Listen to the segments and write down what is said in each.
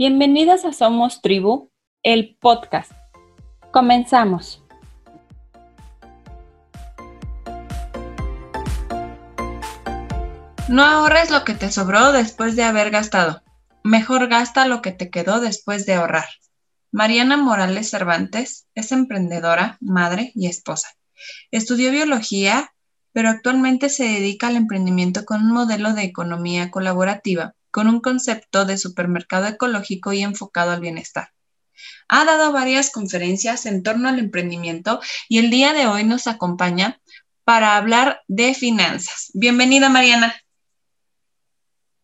Bienvenidas a Somos Tribu, el podcast. Comenzamos. No ahorres lo que te sobró después de haber gastado. Mejor gasta lo que te quedó después de ahorrar. Mariana Morales Cervantes es emprendedora, madre y esposa. Estudió biología, pero actualmente se dedica al emprendimiento con un modelo de economía colaborativa con un concepto de supermercado ecológico y enfocado al bienestar. Ha dado varias conferencias en torno al emprendimiento y el día de hoy nos acompaña para hablar de finanzas. Bienvenida, Mariana.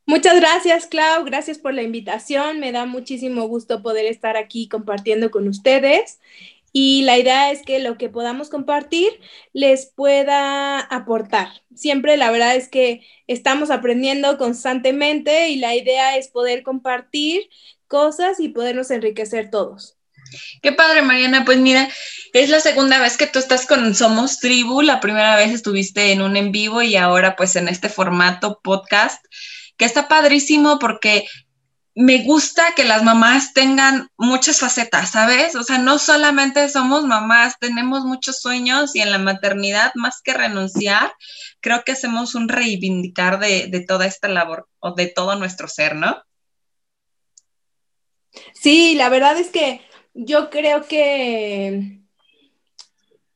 Muchas gracias, Clau. Gracias por la invitación. Me da muchísimo gusto poder estar aquí compartiendo con ustedes y la idea es que lo que podamos compartir les pueda aportar. Siempre la verdad es que estamos aprendiendo constantemente y la idea es poder compartir cosas y podernos enriquecer todos. Qué padre, Mariana. Pues mira, es la segunda vez que tú estás con Somos Tribu. La primera vez estuviste en un en vivo y ahora pues en este formato podcast, que está padrísimo porque me gusta que las mamás tengan muchas facetas, ¿sabes? O sea, no solamente somos mamás, tenemos muchos sueños y en la maternidad, más que renunciar, creo que hacemos un reivindicar de, toda esta labor o de todo nuestro ser, ¿no? Sí, la verdad es que yo creo que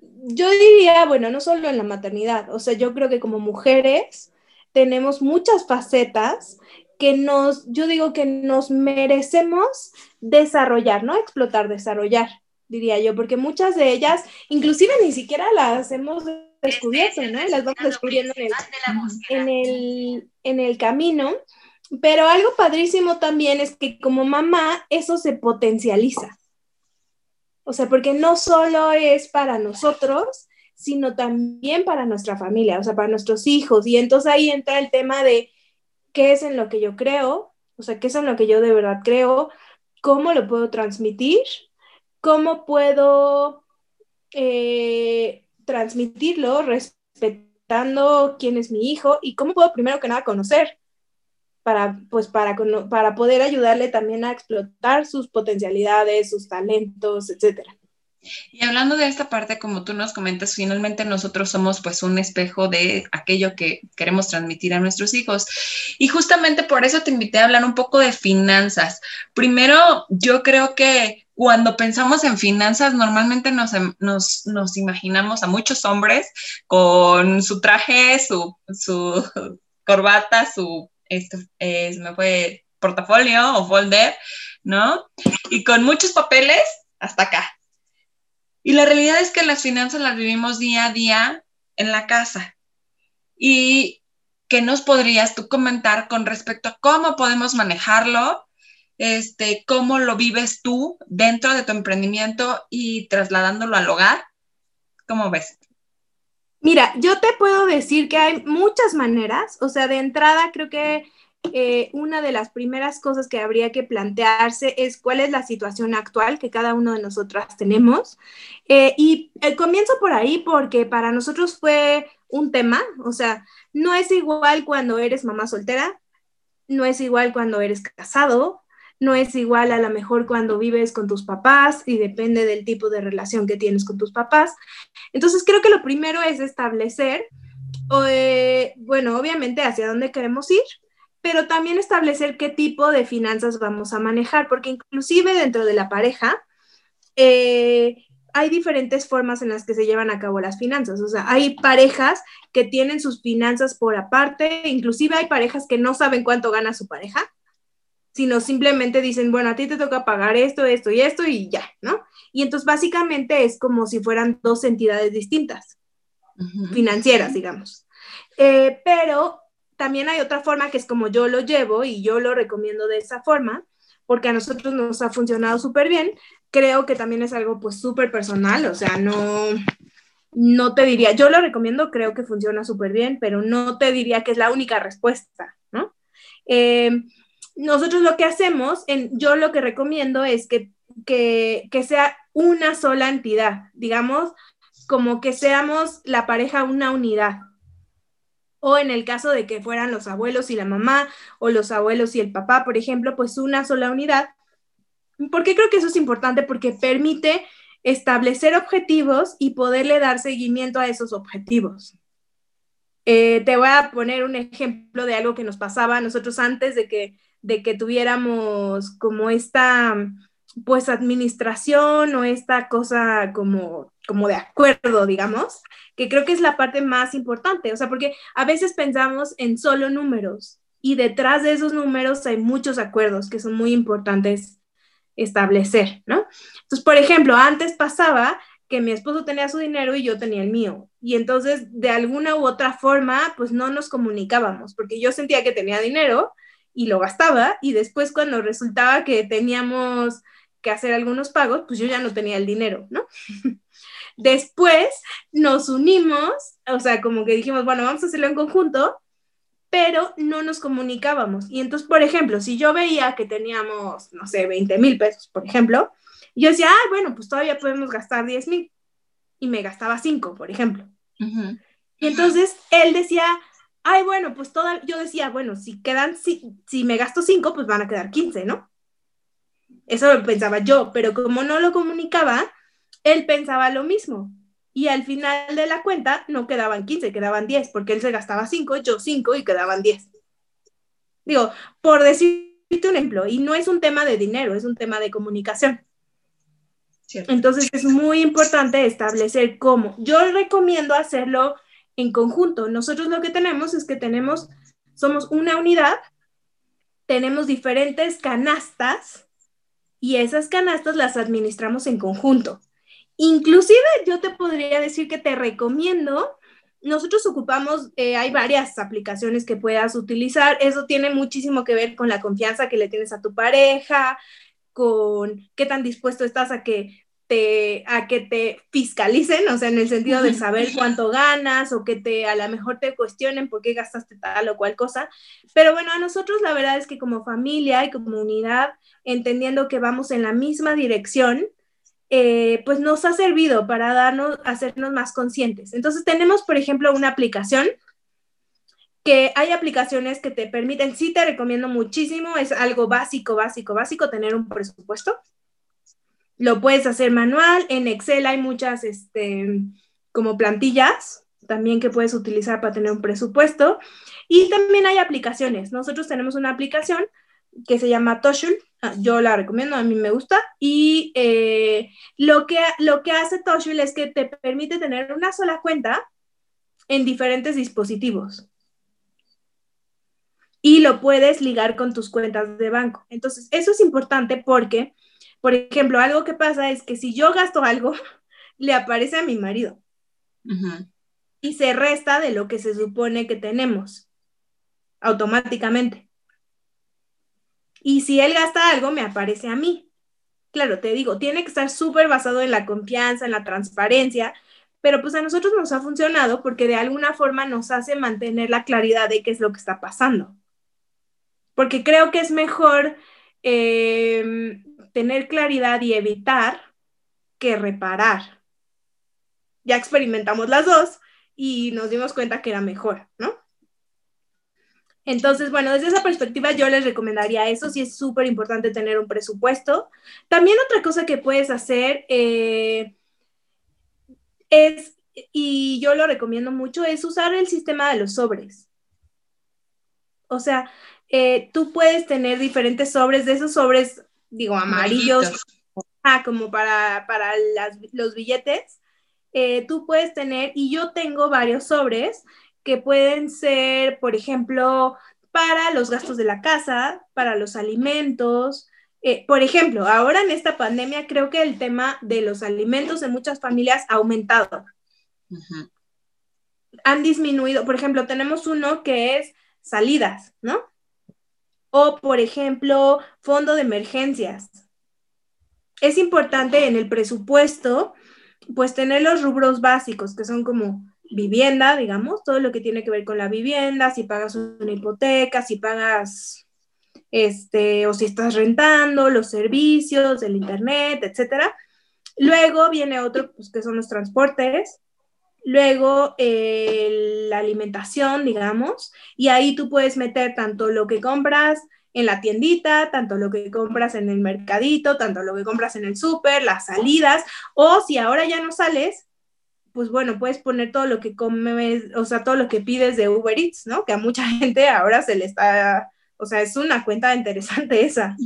yo diría, bueno, no solo en la maternidad, o sea, yo creo que como mujeres tenemos muchas facetas que nos, yo digo que nos merecemos desarrollar, no explotar, desarrollar, diría yo, porque muchas de ellas, inclusive ni siquiera las hemos descubierto, ¿no? Las vamos descubriendo en el, en el, camino. Pero algo padrísimo también es que como mamá eso se potencializa. O sea, porque no solo es para nosotros, sino también para nuestra familia, o sea, para nuestros hijos. Y entonces ahí entra el tema de qué es en lo que yo creo, o sea, qué es en lo que yo de verdad creo, cómo lo puedo transmitir, cómo puedo eh, transmitirlo respetando quién es mi hijo y cómo puedo primero que nada conocer para, pues, para, para poder ayudarle también a explotar sus potencialidades, sus talentos, etcétera. Y hablando de esta parte, como tú nos comentas, finalmente nosotros somos pues un espejo de aquello que queremos transmitir a nuestros hijos. Y justamente por eso te invité a hablar un poco de finanzas. Primero, yo creo que cuando pensamos en finanzas, normalmente nos, nos, imaginamos a muchos hombres con su traje, su, corbata, su, esto, eh, me fue portafolio o folder, ¿no? Y con muchos papeles hasta acá. Y la realidad es que las finanzas las vivimos día a día en la casa. ¿Y qué nos podrías tú comentar con respecto a cómo podemos manejarlo? Este, ¿Cómo lo vives tú dentro de tu emprendimiento y trasladándolo al hogar? ¿Cómo ves? Mira, yo te puedo decir que hay muchas maneras, o sea, de entrada creo que eh, una de las primeras cosas que habría que plantearse es cuál es la situación actual que cada uno de nosotras tenemos. Eh, y eh, comienzo por ahí porque para nosotros fue un tema, o sea, no es igual cuando eres mamá soltera, no es igual cuando eres casado, no es igual a lo mejor cuando vives con tus papás y depende del tipo de relación que tienes con tus papás. Entonces creo que lo primero es establecer, bueno, obviamente hacia dónde queremos ir, pero también establecer qué tipo de finanzas vamos a manejar, porque inclusive dentro de la pareja eh, hay diferentes formas en las que se llevan a cabo las finanzas. O sea, hay parejas que tienen sus finanzas por aparte, inclusive hay parejas que no saben cuánto gana su pareja, sino simplemente dicen, bueno, a ti te toca pagar esto, esto y esto y ya, ¿no? Y entonces básicamente es como si fueran dos entidades distintas, financieras, digamos. Eh, pero también hay otra forma que es como yo lo llevo y yo lo recomiendo de esa forma, porque a nosotros nos ha funcionado súper bien. Creo que también es algo pues súper personal, o sea, no, no te diría, yo lo recomiendo, creo que funciona súper bien, pero no te diría que es la única respuesta, ¿no? Eh, nosotros lo que hacemos, en, yo lo que recomiendo es que, que, que sea una sola entidad, digamos, como que seamos la pareja una unidad, o en el caso de que fueran los abuelos y la mamá, o los abuelos y el papá, por ejemplo, pues una sola unidad ¿Por qué creo que eso es importante? Porque permite establecer objetivos y poderle dar seguimiento a esos objetivos. Eh, te voy a poner un ejemplo de algo que nos pasaba a nosotros antes de que, de que tuviéramos como esta pues administración o esta cosa como, como de acuerdo, digamos, que creo que es la parte más importante, o sea, porque a veces pensamos en solo números y detrás de esos números hay muchos acuerdos que son muy importantes establecer, ¿no? Entonces, por ejemplo, antes pasaba que mi esposo tenía su dinero y yo tenía el mío. Y entonces, de alguna u otra forma, pues no nos comunicábamos, porque yo sentía que tenía dinero y lo gastaba, y después cuando resultaba que teníamos que hacer algunos pagos, pues yo ya no tenía el dinero, ¿no? Después nos unimos, o sea, como que dijimos, bueno, vamos a hacerlo en conjunto, pero no nos comunicábamos. Y entonces, por ejemplo, si yo veía que teníamos, no sé, 20 mil pesos, por ejemplo, yo decía, ah, bueno, pues todavía podemos gastar 10 mil. Y me gastaba 5, por ejemplo. Y entonces él decía, ay, bueno, pues toda, yo decía, bueno, si quedan, si, si me gasto 5, pues van a quedar 15, ¿no? Eso lo pensaba yo, pero como no lo comunicaba, él pensaba lo mismo. Y al final de la cuenta no quedaban 15, quedaban 10, porque él se gastaba 5, yo 5 y quedaban 10. Digo, por decirte un ejemplo, y no es un tema de dinero, es un tema de comunicación. Entonces es muy importante establecer cómo. Yo recomiendo hacerlo en conjunto. Nosotros lo que tenemos es que tenemos, somos una unidad, tenemos diferentes canastas y esas canastas las administramos en conjunto. Inclusive yo te podría decir que te recomiendo, nosotros ocupamos, eh, hay varias aplicaciones que puedas utilizar, eso tiene muchísimo que ver con la confianza que le tienes a tu pareja, con qué tan dispuesto estás a que te, a que te fiscalicen, o sea, en el sentido de saber cuánto ganas o que te a lo mejor te cuestionen por qué gastaste tal o cual cosa. Pero bueno, a nosotros la verdad es que como familia y como unidad, entendiendo que vamos en la misma dirección, eh, pues nos ha servido para darnos, hacernos más conscientes. Entonces tenemos, por ejemplo, una aplicación que hay aplicaciones que te permiten, sí te recomiendo muchísimo, es algo básico, básico, básico, tener un presupuesto lo puedes hacer manual. En Excel hay muchas, este, como plantillas también que puedes utilizar para tener un presupuesto. Y también hay aplicaciones. Nosotros tenemos una aplicación que se llama Toshul. Ah, yo la recomiendo, a mí me gusta. Y eh, lo, que, lo que hace Toshul es que te permite tener una sola cuenta en diferentes dispositivos. Y lo puedes ligar con tus cuentas de banco. Entonces, eso es importante porque por ejemplo, algo que pasa es que si yo gasto algo, le aparece a mi marido y se resta de lo que se supone que tenemos automáticamente. Y si él gasta algo, me aparece a mí. Claro, te digo, tiene que estar súper basado en la confianza, en la transparencia, pero pues a nosotros nos ha funcionado porque de alguna forma nos hace mantener la claridad de qué es lo que está pasando. Porque creo que es mejor eh, tener claridad y evitar que reparar. Ya experimentamos las dos y nos dimos cuenta que era mejor, ¿no? Entonces, bueno, desde esa perspectiva yo les recomendaría eso, sí es súper importante tener un presupuesto. También otra cosa que puedes hacer eh, es, y yo lo recomiendo mucho, es usar el sistema de los sobres. O sea, eh, tú puedes tener diferentes sobres, de esos sobres digo, amarillos, ah, como para, para los billetes, eh, tú puedes tener, y yo tengo varios sobres que pueden ser, por ejemplo, para los gastos de la casa, para los alimentos. Eh, por ejemplo, ahora en esta pandemia creo que el tema de los alimentos en muchas familias ha aumentado. Han disminuido, por ejemplo, tenemos uno que es salidas, ¿no? O, por ejemplo, fondo de emergencias. Es importante en el presupuesto, pues tener los rubros básicos, que son como vivienda, digamos, todo lo que tiene que ver con la vivienda, si pagas una hipoteca, si pagas, este, o si estás rentando, los servicios, el internet, etcétera. Luego viene otro, pues, que son los transportes, luego la alimentación, digamos, y ahí tú puedes meter tanto lo que compras en la tiendita, tanto lo que compras en el mercadito, tanto lo que compras en el súper, las salidas, o si ahora ya no sales, pues bueno, puedes poner todo lo que comes, o sea, todo lo que pides de Uber Eats, ¿no? Que a mucha gente ahora se le está, o sea, es una cuenta interesante esa.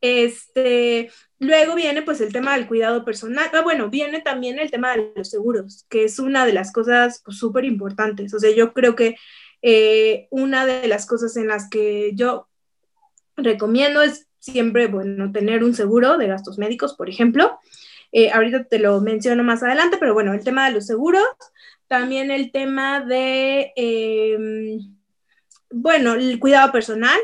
Este, luego viene pues el tema del cuidado personal. Ah, bueno, viene también el tema de los seguros, que es una de las cosas súper pues, importantes. O sea, yo creo que eh, una de las cosas en las que yo recomiendo es siempre, bueno, tener un seguro de gastos médicos, por ejemplo. Eh, ahorita te lo menciono más adelante, pero bueno, el tema de los seguros, también el tema de, em, bueno, el cuidado personal,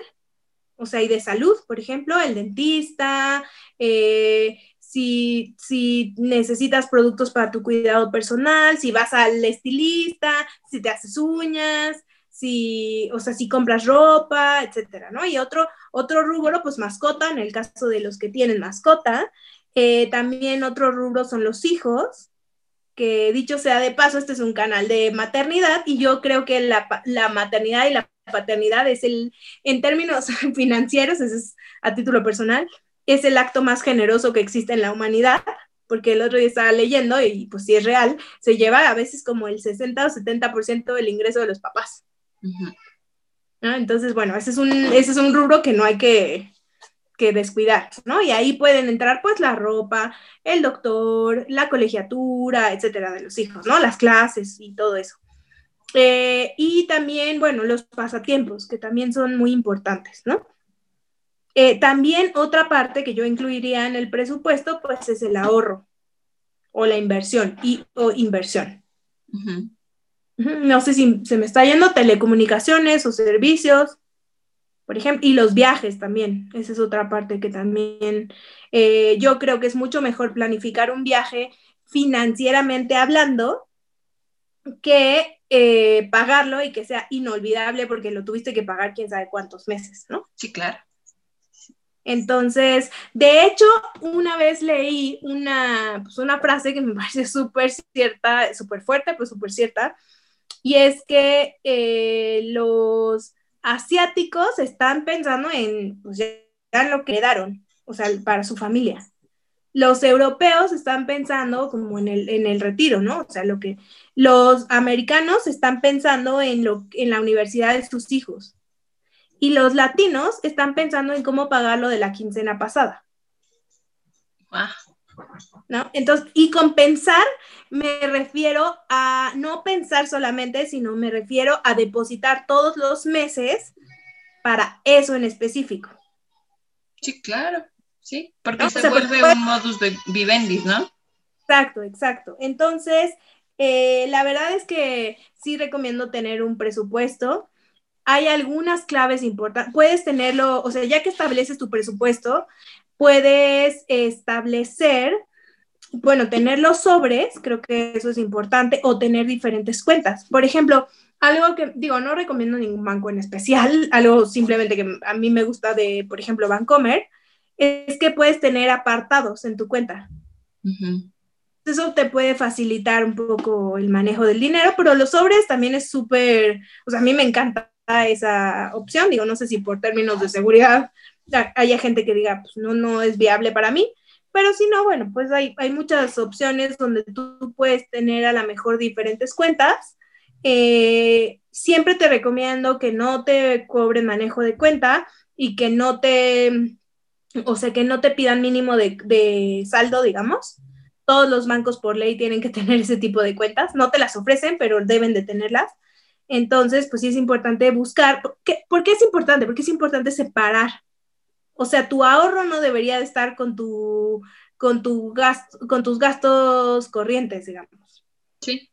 o sea, y de salud, por ejemplo, el dentista, eh, si, si, necesitas productos para tu cuidado personal, si vas al estilista, si te haces uñas, si, o sea, si compras ropa, etcétera, ¿no? Y otro, otro rubro, pues mascota, en el caso de los que tienen mascota. Eh, también otro rubro son los hijos, que dicho sea de paso, este es un canal de maternidad y yo creo que la, la maternidad y la paternidad es el, en términos financieros, es a título personal, es el acto más generoso que existe en la humanidad, porque el otro día estaba leyendo y pues si es real, se lleva a veces como el 60 o 70% del ingreso de los papás. Entonces, bueno, ese es, un, ese es un rubro que no hay que, descuidar, ¿no? Y ahí pueden entrar pues la ropa, el doctor, la colegiatura, etcétera, de los hijos, ¿no? Las clases y todo eso. Eh, y también, bueno, los pasatiempos, que también son muy importantes, ¿no? Eh, también otra parte que yo incluiría en el presupuesto, pues es el ahorro o la inversión y o inversión. No sé si se me está yendo telecomunicaciones o servicios, por ejemplo, y los viajes también. Esa es otra parte que también eh, yo creo que es mucho mejor planificar un viaje financieramente hablando que eh, pagarlo y que sea inolvidable porque lo tuviste que pagar quién sabe cuántos meses, ¿no? Sí, claro. Entonces, de hecho, una vez leí una, pues una frase que me parece súper cierta, súper fuerte, pues súper cierta, y es que eh, los asiáticos están pensando en, pues lo que heredaron, o sea, para su familia. Los europeos están pensando como en el, en el retiro, ¿no? O sea, lo que los americanos están pensando en, lo, en la universidad de sus hijos. Y los latinos están pensando en cómo pagar lo de la quincena pasada. Ah. ¿No? Entonces, y con pensar me refiero a no pensar solamente, sino me refiero a depositar todos los meses para eso en específico. Sí, claro, sí, porque se vuelve un modus de vivendi, ¿no? Exacto, exacto. Entonces, eh, la verdad es que sí recomiendo tener un presupuesto. Hay algunas claves importantes. Puedes tenerlo, o sea, ya que estableces tu presupuesto, puedes establecer, bueno, tener los sobres, creo que eso es importante, o tener diferentes cuentas. Por ejemplo, algo que digo, no recomiendo ningún banco en especial, algo simplemente que a mí me gusta de, por ejemplo, Bancomer, es que puedes tener apartados en tu cuenta. Eso te puede facilitar un poco el manejo del dinero, pero los sobres también es súper, o sea, a mí me encanta esa opción, digo, no sé si por términos de seguridad haya gente que diga, pues no, no es viable para mí, pero si no, bueno, pues hay, hay muchas opciones donde tú puedes tener a lo mejor diferentes cuentas. Eh, siempre te recomiendo que no te cobren manejo de cuenta y que no te, o sea, que no te pidan mínimo de, saldo, digamos. Todos los bancos por ley tienen que tener ese tipo de cuentas. No te las ofrecen, pero deben de tenerlas. Entonces, pues sí es importante buscar. ¿Por qué es importante? Porque es importante separar o sea, tu ahorro no debería de estar con, tu, con, tu gasto, con tus gastos corrientes, digamos. Sí.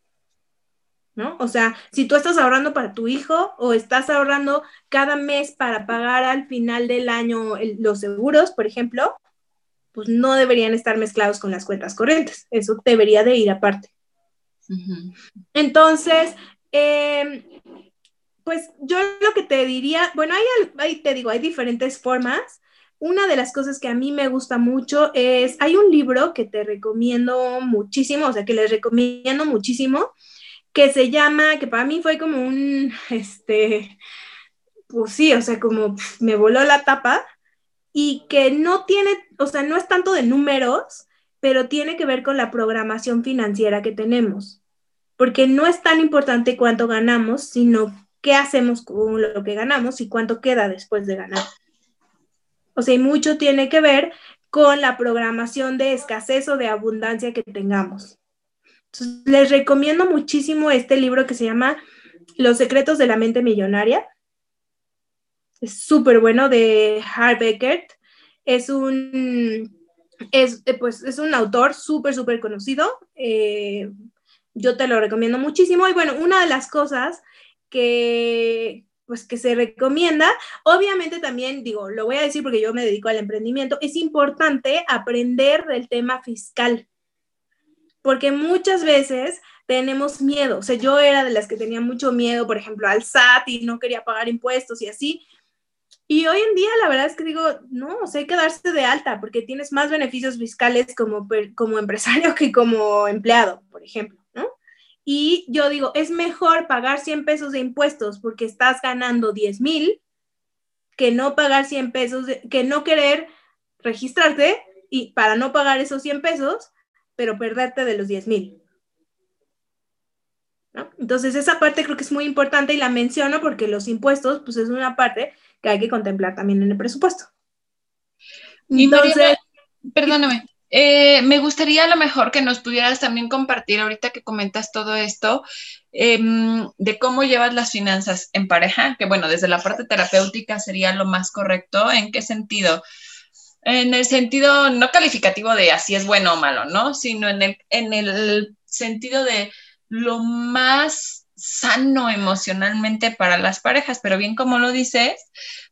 ¿No? O sea, si tú estás ahorrando para tu hijo o estás ahorrando cada mes para pagar al final del año los seguros, por ejemplo, pues no deberían estar mezclados con las cuentas corrientes. Eso debería de ir aparte. Entonces, em, pues yo lo que te diría, bueno, hay, hay, te digo, hay diferentes formas una de las cosas que a mí me gusta mucho es, hay un libro que te recomiendo muchísimo, o sea, que les recomiendo muchísimo, que se llama, que para mí fue como un, este, pues sí, o sea, como me voló la tapa y que no tiene, o sea, no es tanto de números, pero tiene que ver con la programación financiera que tenemos, porque no es tan importante cuánto ganamos, sino qué hacemos con lo que ganamos y cuánto queda después de ganar. O sea, y mucho tiene que ver con la programación de escasez o de abundancia que tengamos. Entonces, les recomiendo muchísimo este libro que se llama Los secretos de la mente millonaria. Es súper bueno de Harv Eckert. Es un, es, eh, pues, es un autor súper, súper conocido. Eh, yo te lo recomiendo muchísimo. Y bueno, una de las cosas que, pues que se recomienda. Obviamente también, digo, lo voy a decir porque yo me dedico al emprendimiento, es importante aprender del tema fiscal, porque muchas veces tenemos miedo. O sea, yo era de las que tenía mucho miedo, por ejemplo, al SAT y no quería pagar impuestos y así. Y hoy en día la verdad es que digo, no, o sea, hay que darse de alta porque tienes más beneficios fiscales como, como empresario que como empleado, por ejemplo. Y yo digo, es mejor pagar 100 pesos de impuestos porque estás ganando 10 mil que no pagar 100 pesos, que no querer registrarte y para no pagar esos 100 pesos, pero perderte de los 10 mil. Entonces, esa parte creo que es muy importante y la menciono porque los impuestos, pues es una parte que hay que contemplar también en el presupuesto. Entonces, perdóname, eh, me gustaría a lo mejor que nos pudieras también compartir, ahorita que comentas todo esto, em, de cómo llevas las finanzas en pareja, que bueno, desde la parte terapéutica sería lo más correcto. ¿En qué sentido? En el sentido no calificativo de así es bueno o malo, ¿no? Sino en el, en el sentido de lo más sano emocionalmente para las parejas, pero bien como lo dices,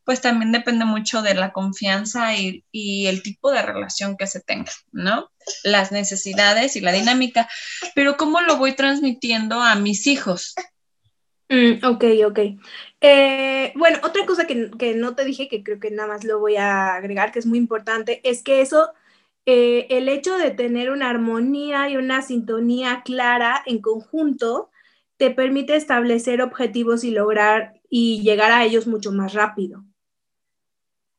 pues también depende mucho de la confianza y, el tipo de relación que se tenga, ¿no? Las necesidades y la dinámica, pero ¿cómo lo voy transmitiendo a mis hijos? Mm, ok, ok. Eh, bueno, otra cosa que, que, no te dije, que creo que nada más lo voy a agregar, que es muy importante, es que eso, eh, el hecho de tener una armonía y una sintonía clara en conjunto, te permite establecer objetivos y lograr y llegar a ellos mucho más rápido.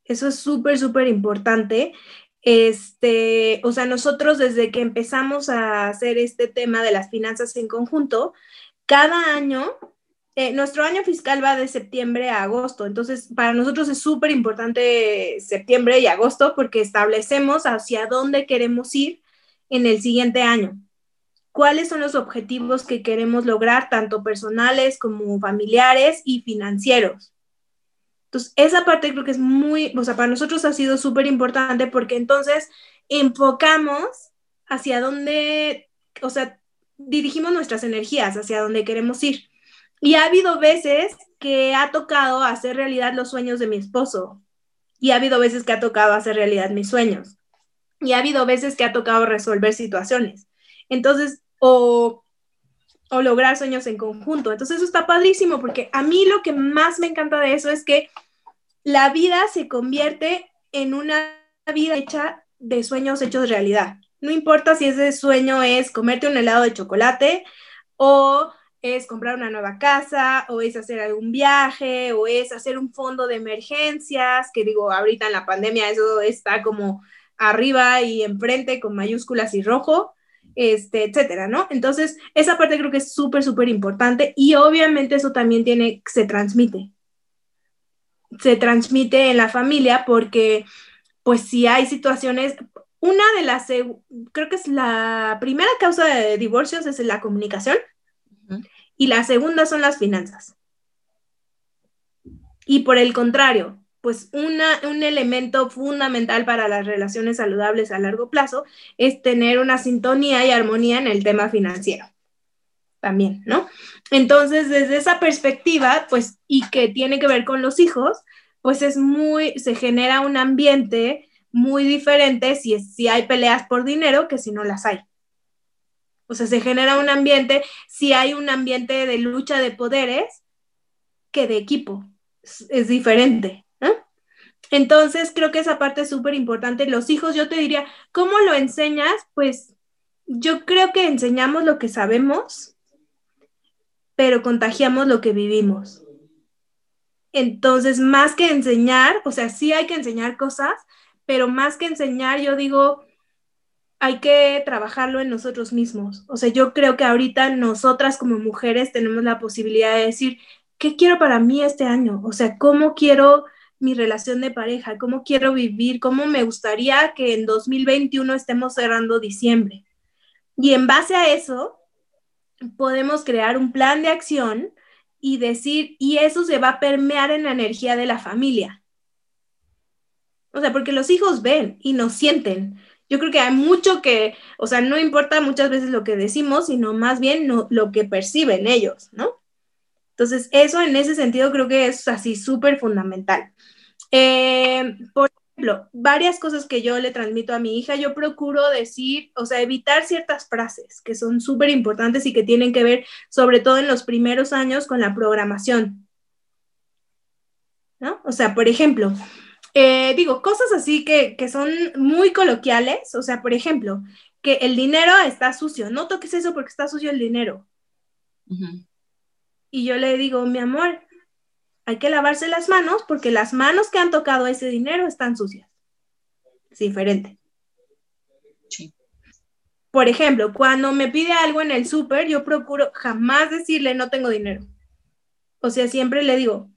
Eso es súper, súper importante. Este, o sea, nosotros desde que empezamos a hacer este tema de las finanzas en conjunto, cada año, eh, nuestro año fiscal va de septiembre a agosto. Entonces, para nosotros es súper importante septiembre y agosto porque establecemos hacia dónde queremos ir en el siguiente año. ¿Cuáles son los objetivos que queremos lograr, tanto personales como familiares y financieros? Entonces, esa parte creo que es muy, o sea, para nosotros ha sido súper importante porque entonces enfocamos hacia dónde, o sea, dirigimos nuestras energías hacia dónde queremos ir. Y ha habido veces que ha tocado hacer realidad los sueños de mi esposo. Y ha habido veces que ha tocado hacer realidad mis sueños. Y ha habido veces que ha tocado resolver situaciones. Entonces, o lograr sueños en conjunto. Entonces eso está padrísimo porque a mí lo que más me encanta de eso es que la vida se convierte en una vida hecha de sueños hechos realidad. No importa si ese sueño es comerte un helado de chocolate o es comprar una nueva casa o es hacer algún viaje o es hacer un fondo de emergencias, que digo, ahorita en la pandemia eso está como arriba y enfrente con mayúsculas y rojo este, etcétera, ¿no? Entonces, esa parte creo que es súper, súper importante y obviamente eso también tiene, se transmite. Se transmite en la familia porque, pues, si hay situaciones, una de las, creo que es la primera causa de divorcios es la comunicación y la segunda son las finanzas. Y por el contrario, pues un elemento fundamental para las relaciones saludables a largo plazo es tener una sintonía y armonía en el tema financiero. También, ¿no? Entonces, desde esa perspectiva, pues, y que tiene que ver con los hijos, pues es muy, se genera un ambiente muy diferente si, si hay peleas por dinero que si no las hay. O sea, se genera un ambiente, si hay un ambiente de lucha de poderes que de equipo. es diferente. Entonces, creo que esa parte es súper importante. Los hijos, yo te diría, ¿cómo lo enseñas? Pues yo creo que enseñamos lo que sabemos, pero contagiamos lo que vivimos. Entonces, más que enseñar, o sea, sí hay que enseñar cosas, pero más que enseñar, yo digo, hay que trabajarlo en nosotros mismos. O sea, yo creo que ahorita nosotras como mujeres tenemos la posibilidad de decir, ¿qué quiero para mí este año? O sea, ¿cómo quiero mi relación de pareja? ¿Cómo quiero vivir? ¿Cómo me gustaría que en 2021 estemos cerrando diciembre? Y en base a eso, podemos crear un plan de acción y decir, y eso se va a permear en la energía de la familia. O sea, porque los hijos ven y nos sienten. Yo creo que hay mucho que, o sea, no importa muchas veces lo que decimos, sino más bien lo que perciben ellos, ¿no? Entonces, eso en ese sentido creo que es así súper fundamental. Eh, por ejemplo, varias cosas que yo le transmito a mi hija, yo procuro decir, o sea, evitar ciertas frases que son súper importantes y que tienen que ver, sobre todo en los primeros años, con la programación. ¿No? O sea, por ejemplo, eh, digo, cosas así que, que, son muy coloquiales, o sea, por ejemplo, que el dinero está sucio, no toques eso porque está sucio el dinero. Y yo le digo, mi amor, hay que lavarse las manos porque las manos que han tocado ese dinero están sucias. Es diferente. Sí. Por ejemplo, cuando me pide algo en el súper, yo procuro jamás decirle no tengo dinero. O sea, siempre le digo,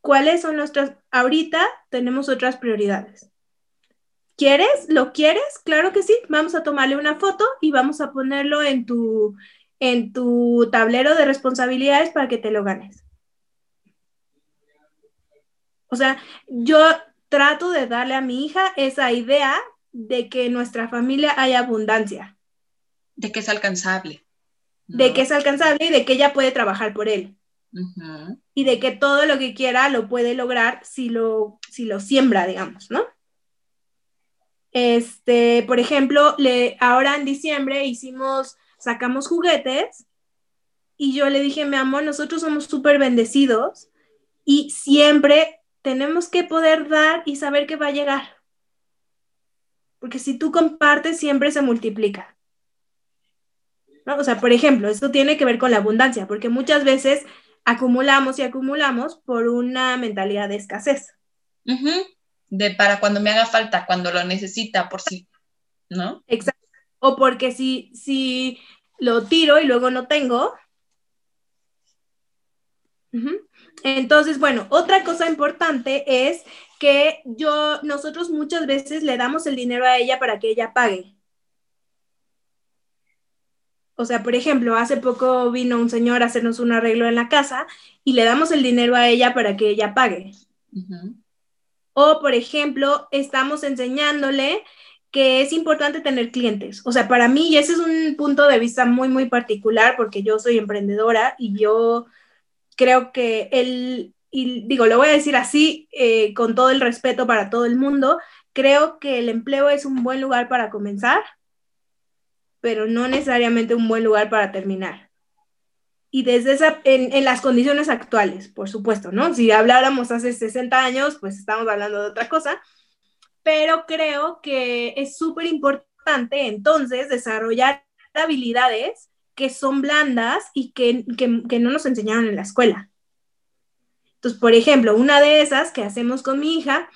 ¿cuáles son nuestras, ahorita tenemos otras prioridades? ¿Quieres? ¿Lo quieres? Claro que sí. Vamos a tomarle una foto y vamos a ponerlo en tu, en tu tablero de responsabilidades para que te lo ganes. O sea, yo trato de darle a mi hija esa idea de que en nuestra familia hay abundancia. De que es alcanzable. De que es alcanzable y de que ella puede trabajar por él. Y de que todo lo que quiera lo puede lograr si lo, si lo siembra, digamos, ¿no? Este, por ejemplo, le, ahora en diciembre hicimos, sacamos juguetes y yo le dije, mi amor, nosotros somos súper bendecidos y siempre tenemos que poder dar y saber que va a llegar. Porque si tú compartes, siempre se multiplica. O sea, por ejemplo, esto tiene que ver con la abundancia, porque muchas veces acumulamos y acumulamos por una mentalidad de escasez. De para cuando me haga falta, cuando lo necesita, por sí, ¿no? Exacto. O porque si, si lo tiro y luego no tengo. Entonces, bueno, otra cosa importante es que yo, nosotros muchas veces le damos el dinero a ella para que ella pague. O sea, por ejemplo, hace poco vino un señor a hacernos un arreglo en la casa y le damos el dinero a ella para que ella pague. O, por ejemplo, estamos enseñándole que es importante tener clientes. O sea, para mí, y ese es un punto de vista muy, muy particular porque yo soy emprendedora y yo creo que el, y digo, lo voy a decir así, eh, con todo el respeto para todo el mundo, creo que el empleo es un buen lugar para comenzar pero no necesariamente un buen lugar para terminar. Y desde esa, en, las condiciones actuales, por supuesto, ¿no? Si habláramos hace 60 años, pues estamos hablando de otra cosa, pero creo que es súper importante entonces desarrollar habilidades que son blandas y que, que, que no nos enseñaron en la escuela. Entonces, por ejemplo, una de esas que hacemos con mi hija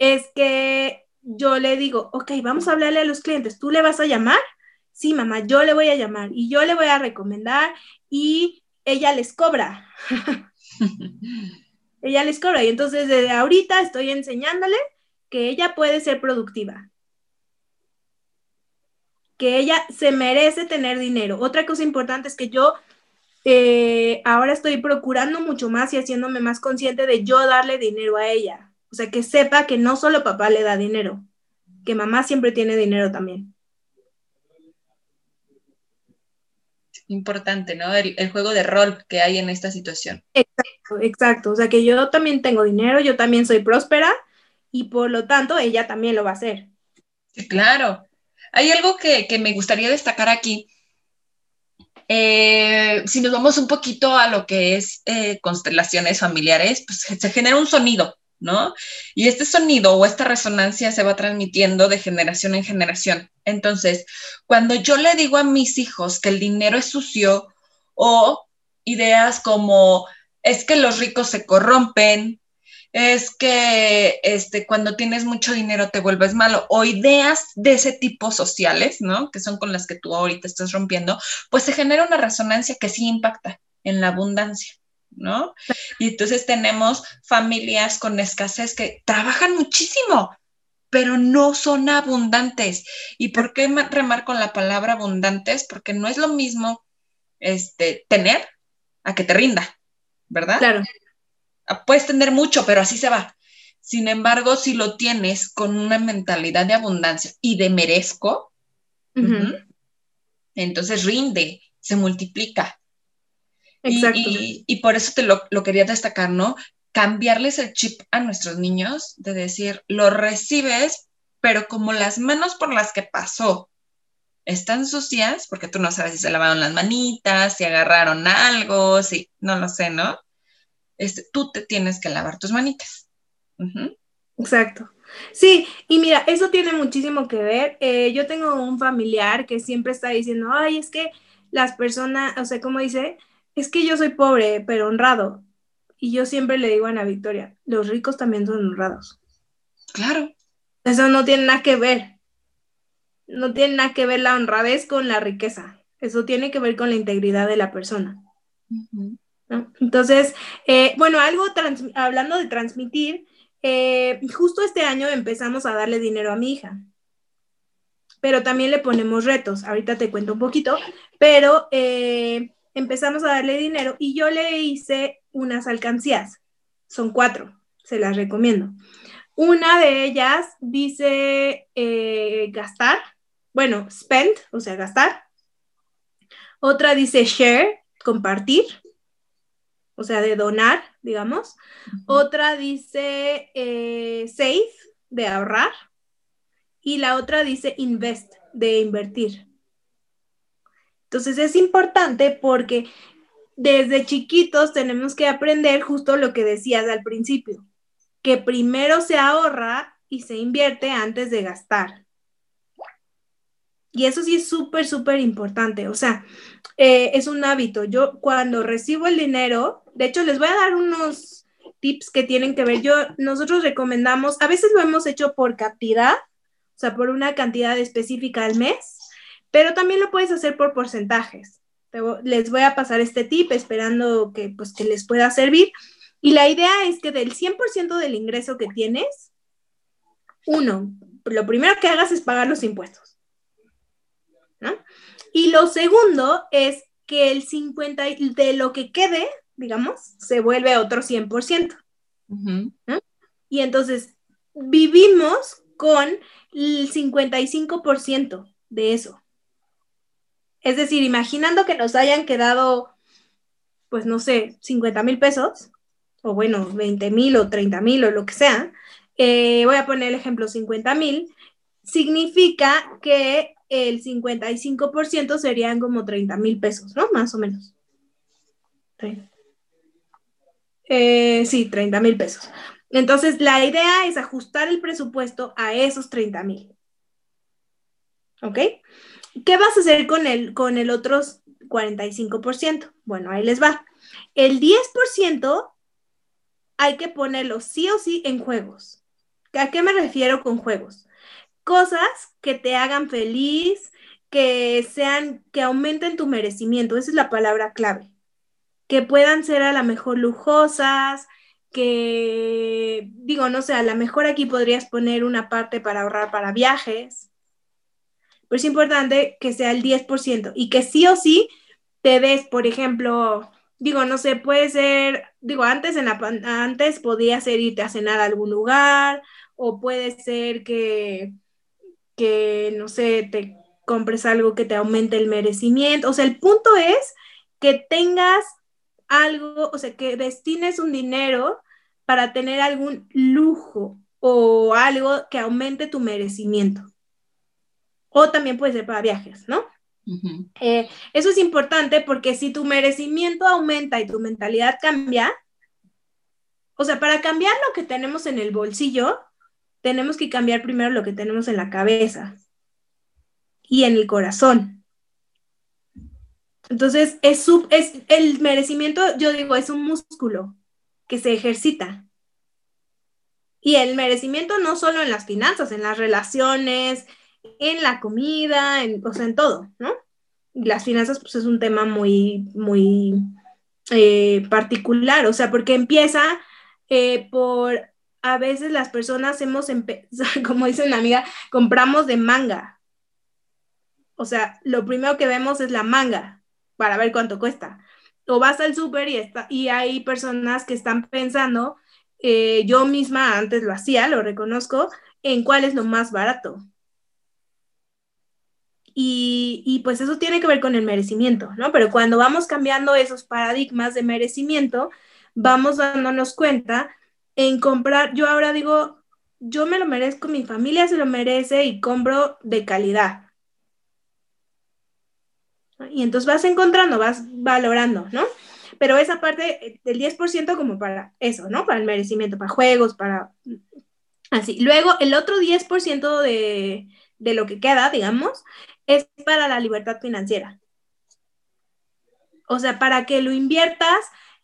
es que yo le digo, ok, vamos a hablarle a los clientes, tú le vas a llamar sí, mamá, yo le voy a llamar y yo le voy a recomendar y ella les cobra. ella les cobra y entonces desde ahorita estoy enseñándole que ella puede ser productiva, que ella se merece tener dinero. Otra cosa importante es que yo eh, ahora estoy procurando mucho más y haciéndome más consciente de yo darle dinero a ella. O sea, que sepa que no solo papá le da dinero, que mamá siempre tiene dinero también. importante, ¿no? El, juego de rol que hay en esta situación. Exacto, exacto. O sea que yo también tengo dinero, yo también soy próspera y por lo tanto ella también lo va a hacer. claro. Hay algo que, me gustaría destacar aquí. Eh, si nos vamos un poquito a lo que es eh, constelaciones familiares, pues se genera un sonido, ¿no? Y este sonido o esta resonancia se va transmitiendo de generación en generación. Entonces, cuando yo le digo a mis hijos que el dinero es sucio o ideas como es que los ricos se corrompen, es que este, cuando tienes mucho dinero te vuelves malo, o ideas de ese tipo sociales, ¿no? Que son con las que tú ahorita estás rompiendo, pues se genera una resonancia que sí impacta en la abundancia. ¿No? Y entonces tenemos familias con escasez que trabajan muchísimo, pero no son abundantes. ¿Y por qué remarco la palabra abundantes? Porque no es lo mismo este, tener a que te rinda, ¿verdad? Claro. Puedes tener mucho, pero así se va. Sin embargo, si lo tienes con una mentalidad de abundancia y de merezco, entonces rinde, se multiplica. Exacto. Y, por eso te lo, lo, quería destacar, ¿no? Cambiarles el chip a nuestros niños de decir, lo recibes, pero como las manos por las que pasó están sucias, porque tú no sabes si se lavaron las manitas, si agarraron algo, si, no lo sé, ¿no? Este, tú te tienes que lavar tus manitas. Exacto. Sí, y mira, eso tiene muchísimo que ver. Eh, yo tengo un familiar que siempre está diciendo, ay, es que las personas, o sea, como dice, es que yo soy pobre, pero honrado. Y yo siempre le digo a Ana Victoria, los ricos también son honrados. Claro. Eso no tiene nada que ver. No tiene nada que ver la honradez con la riqueza. Eso tiene que ver con la integridad de la persona. Entonces, eh, bueno, algo hablando de transmitir, eh, justo este año empezamos a darle dinero a mi hija, pero también le ponemos retos. Ahorita te cuento un poquito, pero eh, empezamos a darle dinero y yo le hice unas alcancías. Son cuatro, se las recomiendo. Una de ellas dice gastar, bueno, spend, o sea, gastar. Otra dice share, compartir o sea, de donar, digamos. Otra dice eh, save, de ahorrar. Y la otra dice invest, de invertir. Entonces es importante porque desde chiquitos tenemos que aprender justo lo que decías al principio, que primero se ahorra y se invierte antes de gastar. Y eso sí es súper, súper importante. O sea, eh, es un hábito. Yo cuando recibo el dinero, de hecho les voy a dar unos tips que tienen que ver. Yo, nosotros recomendamos, a veces lo hemos hecho por cantidad, o sea, por una cantidad específica al mes, pero también lo puedes hacer por porcentajes. Les voy a pasar este tip esperando que, pues, que les pueda servir. Y la idea es que del 100% del ingreso que tienes, uno, lo primero que hagas es pagar los impuestos. Y lo segundo es que el 50 de lo que quede, digamos, se vuelve otro 100%. Y entonces vivimos con el 55% de eso. Es decir, imaginando que nos hayan quedado, pues no sé, 50 mil pesos, o bueno, 20 mil o 30 mil o lo que sea, eh, voy a poner el ejemplo 50 mil, significa que el 55% serían como 30 mil pesos, ¿no? Más o menos. Eh, sí, 30 mil pesos. Entonces, la idea es ajustar el presupuesto a esos 30 mil. ¿Ok? ¿Qué vas a hacer con el, con el otro 45%? Bueno, ahí les va. El 10% hay que ponerlo sí o sí en juegos. ¿A qué me refiero con juegos? Cosas que te hagan feliz, que sean, que aumenten tu merecimiento. Esa es la palabra clave. Que puedan ser a lo mejor lujosas, que, digo, no sé, a lo mejor aquí podrías poner una parte para ahorrar para viajes, pero es importante que sea el 10% y que sí o sí te des, por ejemplo, digo, no sé, puede ser, digo, antes, en la, antes podía ser irte a cenar a algún lugar o puede ser que que, no sé, te compres algo que te aumente el merecimiento. O sea, el punto es que tengas algo, o sea, que destines un dinero para tener algún lujo o algo que aumente tu merecimiento. O también puede ser para viajes, ¿no? Eh, eso es importante porque si tu merecimiento aumenta y tu mentalidad cambia, o sea, para cambiar lo que tenemos en el bolsillo, tenemos que cambiar primero lo que tenemos en la cabeza y en el corazón. Entonces, es, es el merecimiento, yo digo, es un músculo que se ejercita. Y el merecimiento no solo en las finanzas, en las relaciones, en la comida, en, o sea, en todo, ¿no? Las finanzas, pues es un tema muy, muy eh, particular, o sea, porque empieza eh, por, a veces las personas hemos, como dice una amiga, compramos de manga. O sea, lo primero que vemos es la manga para ver cuánto cuesta. O vas al súper y, y hay personas que están pensando, eh, yo misma antes lo hacía, lo reconozco, en cuál es lo más barato. Y, y, pues eso tiene que ver con el merecimiento, ¿no? Pero cuando vamos cambiando esos paradigmas de merecimiento, vamos dándonos cuenta en comprar, yo ahora digo, yo me lo merezco, mi familia se lo merece y compro de calidad. Y entonces vas encontrando, vas valorando, ¿no? Pero esa parte eh, del 10% como para eso, ¿no? Para el merecimiento, para juegos, para... Así. Luego, el otro 10% de, de lo que queda, digamos, es para la libertad financiera. O sea, para que lo inviertas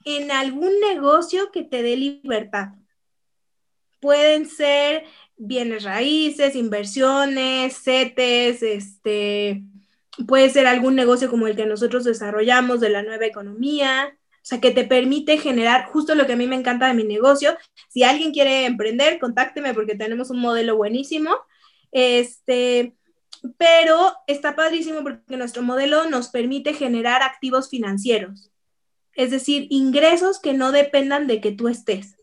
en algún negocio que te dé libertad. Pueden ser bienes raíces, inversiones, CETES, este, puede ser algún negocio como el que nosotros desarrollamos de la nueva economía, o sea, que te permite generar justo lo que a mí me encanta de mi negocio. Si alguien quiere emprender, contácteme porque tenemos un modelo buenísimo. Este, pero está padrísimo porque nuestro modelo nos permite generar activos financieros, es decir, ingresos que no dependan de que tú estés.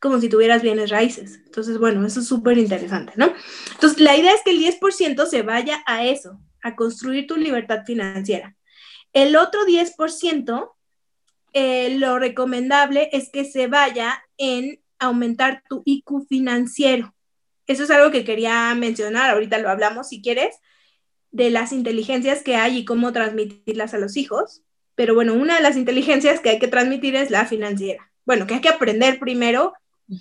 Como si tuvieras bienes raíces. Entonces, bueno, eso es súper interesante, ¿no? Entonces, la idea es que el 10% se vaya a eso, a construir tu libertad financiera. El otro 10%, eh, lo recomendable es que se vaya en aumentar tu IQ financiero. Eso es algo que quería mencionar, ahorita lo hablamos si quieres, de las inteligencias que hay y cómo transmitirlas a los hijos. Pero bueno, una de las inteligencias que hay que transmitir es la financiera. Bueno, que hay que aprender primero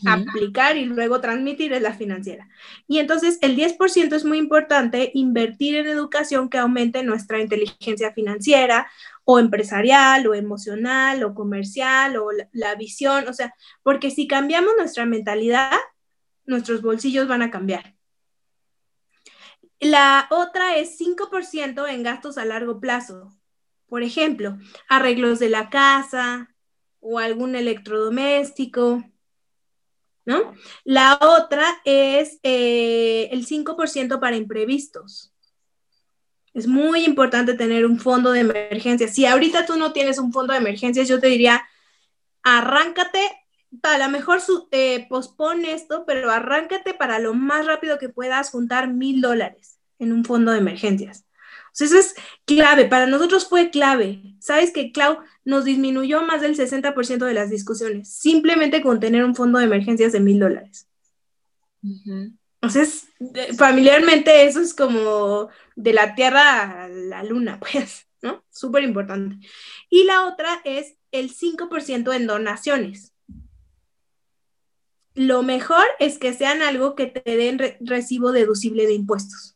aplicar y luego transmitir es la financiera. Y entonces el 10% es muy importante invertir en educación que aumente nuestra inteligencia financiera o empresarial o emocional o comercial o la, visión, o sea, porque si cambiamos nuestra mentalidad, nuestros bolsillos van a cambiar. La otra es 5% en gastos a largo plazo. Por ejemplo, arreglos de la casa o algún electrodoméstico ¿no? La otra es eh, el 5% para imprevistos. Es muy importante tener un fondo de emergencia. Si ahorita tú no tienes un fondo de emergencias, yo te diría, arráncate, a lo mejor eh, pospone esto, pero arráncate para lo más rápido que puedas juntar mil dólares en un fondo de emergencias. Eso es clave, para nosotros fue clave. Sabes que, Clau, nos disminuyó más del 60% de las discusiones, simplemente con tener un fondo de emergencias de mil dólares. Entonces, familiarmente eso es como de la Tierra a la Luna, pues, ¿no? Súper importante. Y la otra es el 5% en donaciones. Lo mejor es que sean algo que te den recibo deducible de impuestos.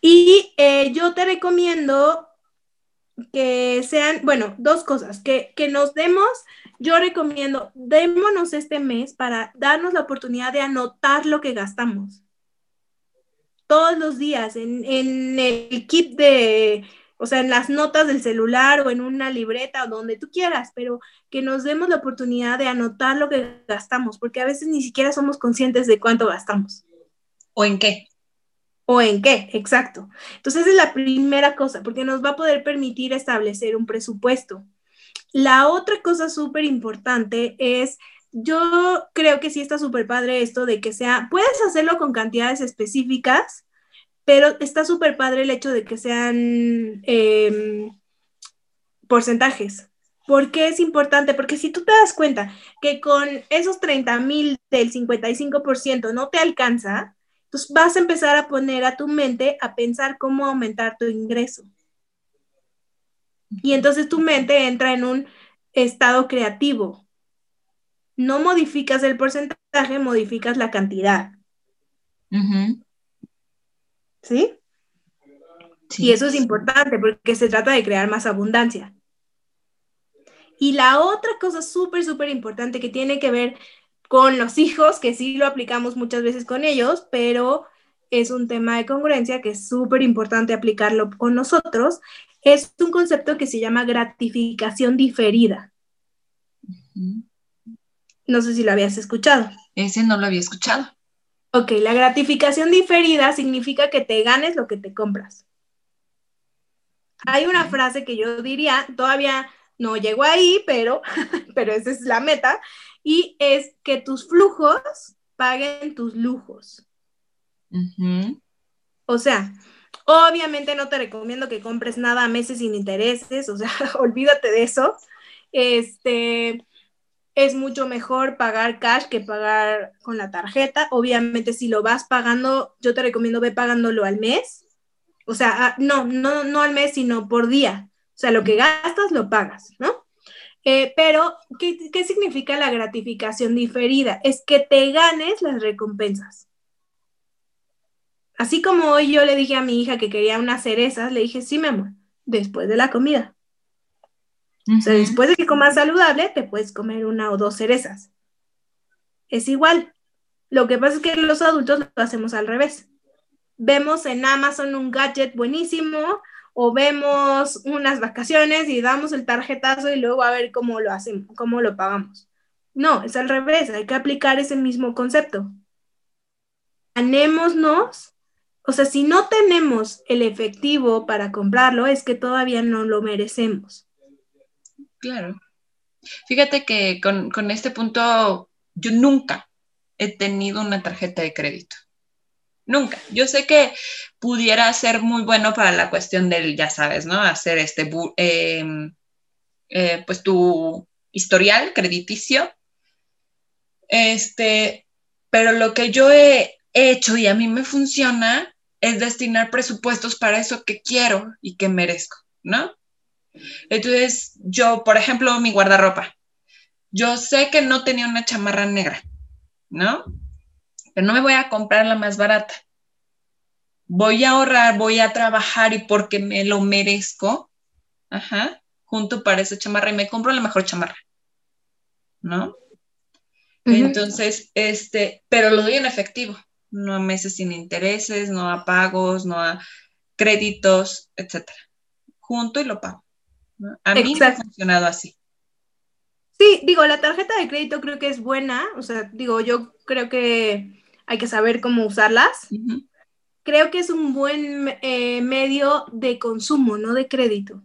Y eh, yo te recomiendo que sean, bueno, dos cosas, que, nos demos, yo recomiendo, démonos este mes para darnos la oportunidad de anotar lo que gastamos. Todos los días, en, en el kit de, o sea, en las notas del celular o en una libreta o donde tú quieras, pero que nos demos la oportunidad de anotar lo que gastamos, porque a veces ni siquiera somos conscientes de cuánto gastamos. ¿O en qué? O en qué, exacto. Entonces, es la primera cosa, porque nos va a poder permitir establecer un presupuesto. La otra cosa súper importante es, yo creo que sí está súper padre esto de que sea, puedes hacerlo con cantidades específicas, pero está súper padre el hecho de que sean em, porcentajes. ¿Por qué es importante? Porque si tú te das cuenta que con esos 30 mil del 55% no te alcanza, entonces vas a empezar a poner a tu mente a pensar cómo aumentar tu ingreso. Y entonces tu mente entra en un estado creativo. No modificas el porcentaje, modificas la cantidad. ¿Sí? Sí. Y eso es importante porque se trata de crear más abundancia. Y la otra cosa súper, súper importante que tiene que ver con los hijos, que sí lo aplicamos muchas veces con ellos, pero es un tema de congruencia que es súper importante aplicarlo con nosotros, es un concepto que se llama gratificación diferida. No sé si lo habías escuchado. Ese no lo había escuchado. Ok, la gratificación diferida significa que te ganes lo que te compras. Hay una frase que yo diría, todavía no llego ahí, pero, pero esa es la meta, y es que tus flujos paguen tus lujos. O sea, obviamente no te recomiendo que compres nada a meses sin intereses, o sea, olvídate de eso. Este, es mucho mejor pagar cash que pagar con la tarjeta. Obviamente, si lo vas pagando, yo te recomiendo ve pagándolo al mes. O sea, ah, no, no, no al mes, sino por día. O sea, lo que gastas lo pagas, ¿no? Eh, pero, ¿qué, ¿qué significa la gratificación diferida? Es que te ganes las recompensas. Así como hoy yo le dije a mi hija que quería unas cerezas, le dije, sí, mi amor, después de la comida. O sea, después de que comas saludable, te puedes comer una o dos cerezas. Es igual. Lo que pasa es que los adultos lo hacemos al revés. Vemos en Amazon un gadget buenísimo o vemos unas vacaciones y damos el tarjetazo y luego a ver cómo lo hacemos, cómo lo pagamos. No, es al revés. Hay que aplicar ese mismo concepto. Ganémonos. O sea, si no tenemos el efectivo para comprarlo, es que todavía no lo merecemos. Claro. Fíjate que con, con este punto yo nunca he tenido una tarjeta de crédito. Nunca. Yo sé que pudiera ser muy bueno para la cuestión del, ya sabes, ¿no? Hacer este, eh, eh, pues tu historial crediticio. Este, pero lo que yo he hecho y a mí me funciona es destinar presupuestos para eso que quiero y que merezco, ¿no? Entonces, yo, por ejemplo, mi guardarropa. Yo sé que no tenía una chamarra negra, ¿no? Pero no me voy a comprar la más barata. Voy a ahorrar, voy a trabajar y porque me lo merezco, ajá, junto para esa chamarra y me compro la mejor chamarra, ¿no? Entonces, este, pero lo doy en efectivo, no a meses sin intereses, no a pagos, no a créditos, etcétera. Junto y lo pago. ¿no? A mí me ha funcionado así. Sí, digo, la tarjeta de crédito creo que es buena, o sea, digo, yo creo que hay que saber cómo usarlas. Creo que es un buen eh, medio de consumo, no de crédito.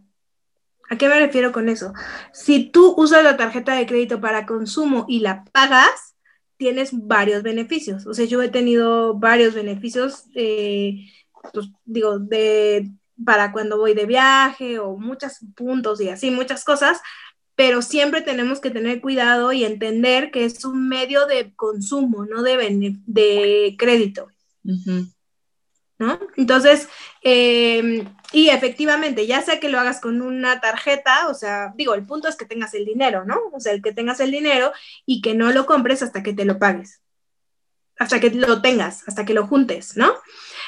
¿A qué me refiero con eso? Si tú usas la tarjeta de crédito para consumo y la pagas, tienes varios beneficios. O sea, yo he tenido varios beneficios, eh, pues, digo, de, para cuando voy de viaje o muchos puntos y así, muchas cosas, pero siempre tenemos que tener cuidado y entender que es un medio de consumo, no de, de crédito. ¿no? Entonces, eh, y efectivamente, ya sea que lo hagas con una tarjeta, o sea, digo, el punto es que tengas el dinero, ¿no? O sea, el que tengas el dinero y que no lo compres hasta que te lo pagues, hasta que lo tengas, hasta que lo juntes, ¿no?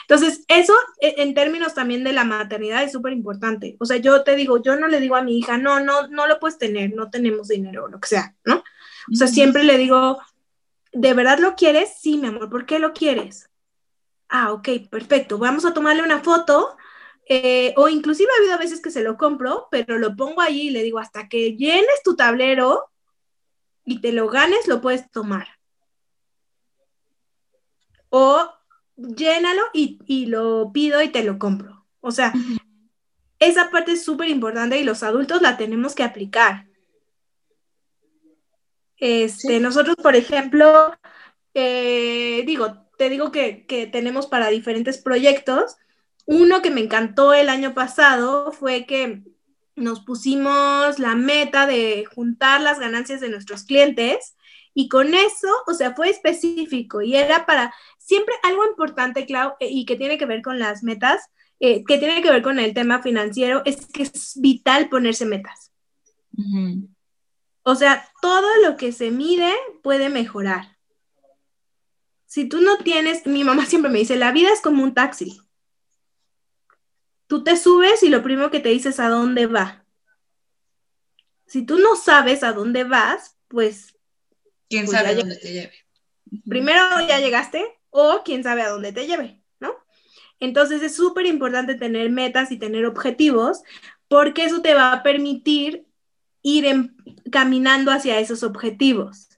Entonces, eso e- en términos también de la maternidad es súper importante. O sea, yo te digo, yo no le digo a mi hija, no, no, no lo puedes tener, no tenemos dinero, o lo que sea, ¿no? O sea, siempre le digo, ¿de verdad lo quieres? Sí, mi amor, ¿por qué lo quieres? Ah, ok, perfecto. Vamos a tomarle una foto. eh, o inclusive ha habido veces que se lo compro, pero lo pongo allí y le digo, hasta que llenes tu tablero y te lo ganes, lo puedes tomar. O llénalo y, y lo pido y te lo compro. O sea, esa parte es súper importante y los adultos la tenemos que aplicar. Este, Sí. Nosotros, por ejemplo, eh, digo, te digo que, que tenemos para diferentes proyectos. Uno que me encantó el año pasado fue que nos pusimos la meta de juntar las ganancias de nuestros clientes y con eso, o sea, fue específico y era para siempre algo importante, Clau, eh, y que tiene que ver con las metas, eh, que tiene que ver con el tema financiero, es que es vital ponerse metas. O sea, todo lo que se mide puede mejorar. Si tú no tienes, mi mamá siempre me dice, la vida es como un taxi. tú te subes y lo primero que te dices a dónde va. Si tú no sabes a dónde vas, pues... ¿Quién pues sabe dónde te lleve? Primero ya llegaste o quién sabe a dónde te lleve, ¿no? Entonces es súper importante tener metas y tener objetivos porque eso te va a permitir ir en- caminando hacia esos objetivos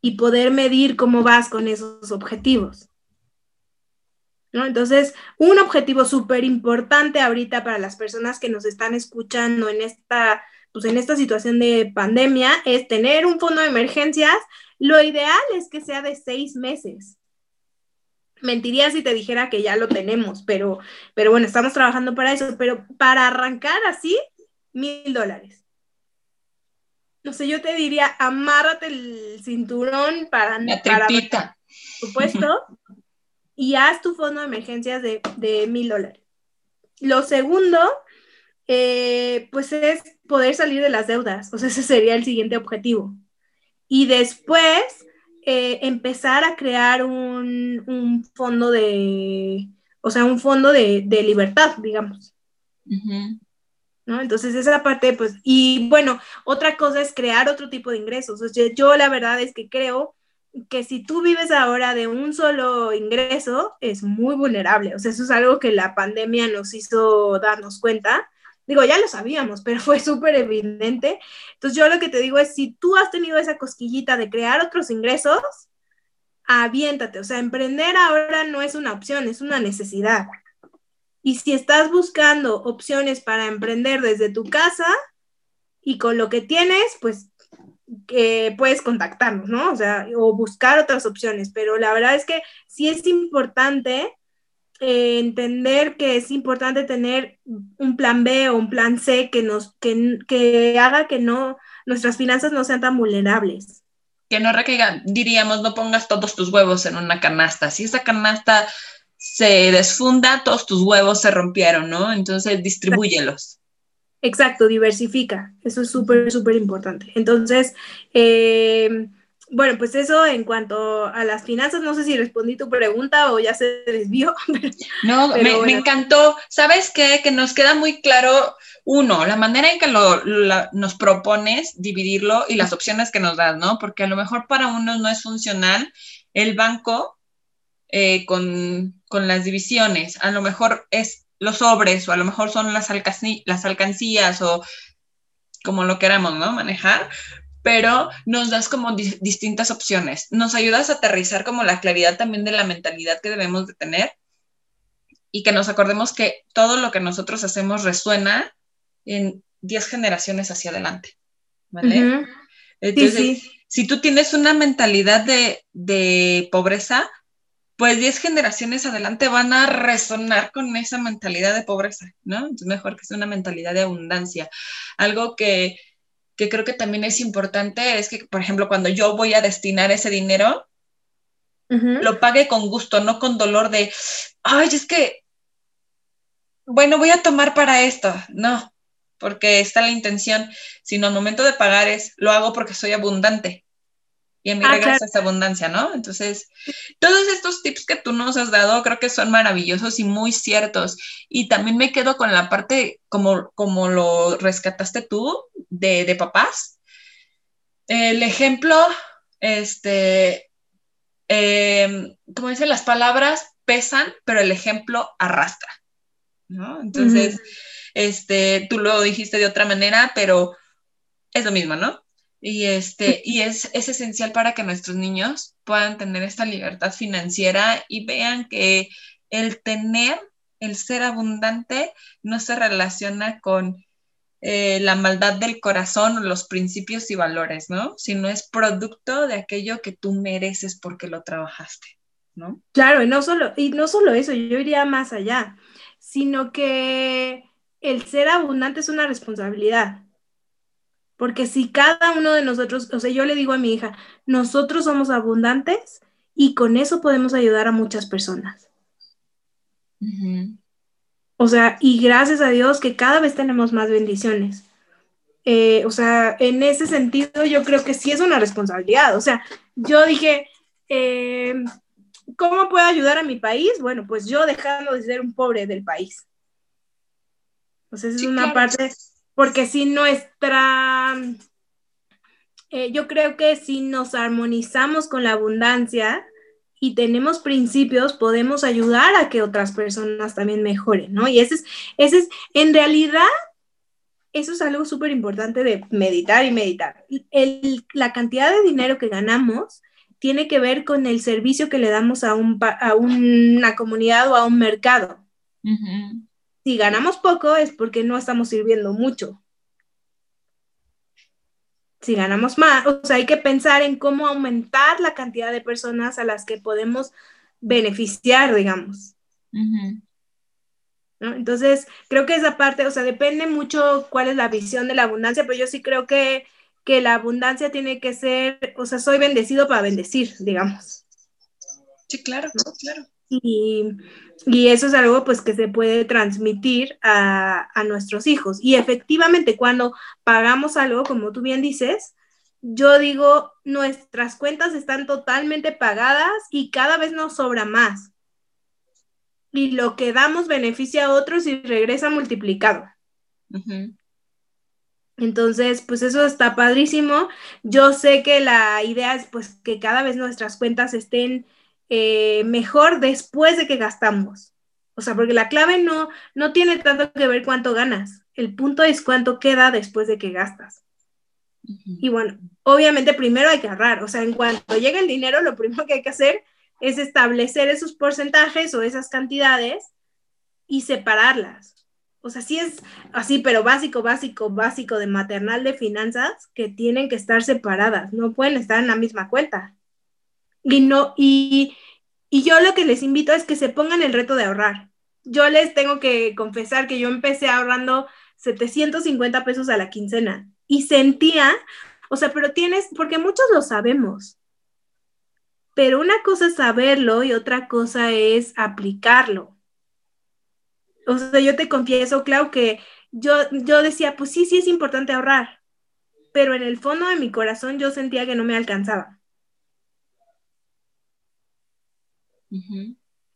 y poder medir cómo vas con esos objetivos. ¿No? Entonces, un objetivo súper importante ahorita para las personas que nos están escuchando en esta, pues en esta situación de pandemia es tener un fondo de emergencias. Lo ideal es que sea de seis meses. Mentiría si te dijera que ya lo tenemos, pero, pero bueno, estamos trabajando para eso. Pero para arrancar así, mil dólares. No sé, yo te diría, amárrate el cinturón para, La para por supuesto, y haz tu fondo de emergencias de de mil dólares. Lo segundo, eh, pues es poder salir de las deudas, o sea, ese sería el siguiente objetivo. Y después, eh, empezar a crear un, un fondo de, o sea, un fondo de, de libertad, digamos. Ujú. ¿no? Entonces esa parte, pues, y bueno, otra cosa es crear otro tipo de ingresos. O sea, yo la verdad es que creo que si tú vives ahora de un solo ingreso, es muy vulnerable. O sea, eso es algo que la pandemia nos hizo darnos cuenta. Digo, ya lo sabíamos, pero fue súper evidente. Entonces yo lo que te digo es, si tú has tenido esa cosquillita de crear otros ingresos, aviéntate. O sea, emprender ahora no es una opción, es una necesidad. Y si estás buscando opciones para emprender desde tu casa y con lo que tienes, pues eh, puedes contactarnos, ¿no? O sea, o buscar otras opciones. Pero la verdad es que sí es importante eh, entender que es importante tener un plan B o un plan C que nos que, que haga que no nuestras finanzas no sean tan vulnerables. Que no recaiga, diríamos, no pongas todos tus huevos en una canasta. Si esa canasta se desfunda, todos tus huevos se rompieron, ¿no? Entonces distribúyelos. Exacto, diversifica. Eso es súper, súper importante. Entonces, eh, bueno, pues eso en cuanto a las finanzas, no sé si respondí tu pregunta o ya se desvió. pero- No, Pero me, encantó. ¿Sabes qué? Que nos queda muy claro, uno, la manera en que lo, la- nos propones dividirlo y las opciones que nos das, ¿no? Porque a lo mejor para unos no es funcional el banco eh, con, con las divisiones. A lo mejor es los sobres o a lo mejor son las, alcací- las alcancías o como lo queramos, ¿no? Manejar. Pero nos das como di- distintas opciones. Nos ayudas a aterrizar como la claridad también de la mentalidad que debemos de tener y que nos acordemos que todo lo que nosotros hacemos resuena en 10 generaciones hacia adelante. ¿Vale? Ujú. Sí, Entonces, sí. si tú tienes una mentalidad de, de pobreza, pues 10 generaciones adelante van a resonar con esa mentalidad de pobreza, ¿no? Entonces, mejor que sea una mentalidad de abundancia. Algo que, que creo que también es importante es que, por ejemplo, cuando yo voy a destinar ese dinero, lo pague con gusto, no con dolor de, ay, es que, bueno, voy a tomar para esto. No, porque está la intención, sino al momento de pagar es, lo hago porque soy abundante. Y a mí Ah, claro. esa abundancia, ¿no? Entonces, todos estos tips que tú nos has dado creo que son maravillosos y muy ciertos. Y también me quedo con la parte, como, como lo rescataste tú, de, de papás. El ejemplo, este, eh, como dicen, las palabras pesan, pero el ejemplo arrastra, ¿no? Entonces, este, tú lo dijiste de otra manera, pero es lo mismo, ¿no? Y, este, y es, es esencial para que nuestros niños puedan tener esta libertad financiera y vean que el tener, el ser abundante, no se relaciona con eh, la maldad del corazón o los principios y valores, ¿no? Sino es producto de aquello que tú mereces porque lo trabajaste, ¿no? Claro, y no solo, y no solo eso, yo iría más allá, sino que el ser abundante es una responsabilidad. Porque si cada uno de nosotros, o sea, yo le digo a mi hija, nosotros somos abundantes y con eso podemos ayudar a muchas personas. O sea, y gracias a Dios que cada vez tenemos más bendiciones. Eh, o sea, en ese sentido yo creo que sí es una responsabilidad. O sea, yo dije, eh, ¿cómo puedo ayudar a mi país? Bueno, pues yo dejando de ser un pobre del país. O sea, esa es una parte, porque si nuestra, eh, yo creo que si nos armonizamos con la abundancia y tenemos principios, podemos ayudar a que otras personas también mejoren, ¿no? Y ese es, ese es, en realidad, eso es algo súper importante de meditar y meditar. la cantidad de dinero que ganamos tiene que ver con el servicio que le damos a, un, a una comunidad o a un mercado. Si ganamos poco es porque no estamos sirviendo mucho. Si ganamos más, o sea, hay que pensar en cómo aumentar la cantidad de personas a las que podemos beneficiar, digamos. Entonces, creo que esa parte, o sea, depende mucho cuál es la visión de la abundancia, pero yo sí creo que, que la abundancia tiene que ser, o sea, soy bendecido para bendecir, digamos. Sí, claro, claro. Y, y, eso es algo pues que se puede transmitir a, a, nuestros hijos. Y efectivamente, cuando pagamos algo, como tú bien dices, yo digo, nuestras cuentas están totalmente pagadas y cada vez nos sobra más y lo que damos beneficia a otros y regresa multiplicado. Entonces, pues eso está padrísimo. Yo sé que la idea es pues que cada vez nuestras cuentas estén eh, mejor después de que gastamos. O sea, porque la clave no, no tiene tanto que ver cuánto ganas. El punto es cuánto queda después de que gastas. Y bueno, obviamente primero hay que ahorrar. O sea, en cuanto llega el dinero, lo primero que hay que hacer es establecer esos porcentajes o esas cantidades y separarlas. O sea, sí es así, pero básico, básico, básico de maternal de finanzas que tienen que estar separadas, no pueden estar en la misma cuenta. Y no, y, y yo lo que les invito es que se pongan el reto de ahorrar. Yo les tengo que confesar que yo empecé ahorrando 750 pesos a la quincena y sentía, o sea, pero tienes, porque muchos lo sabemos, pero una cosa es saberlo y otra cosa es aplicarlo. O sea, yo te confieso, Clau, que yo, yo decía, pues sí, sí es importante ahorrar, pero en el fondo de mi corazón yo sentía que no me alcanzaba.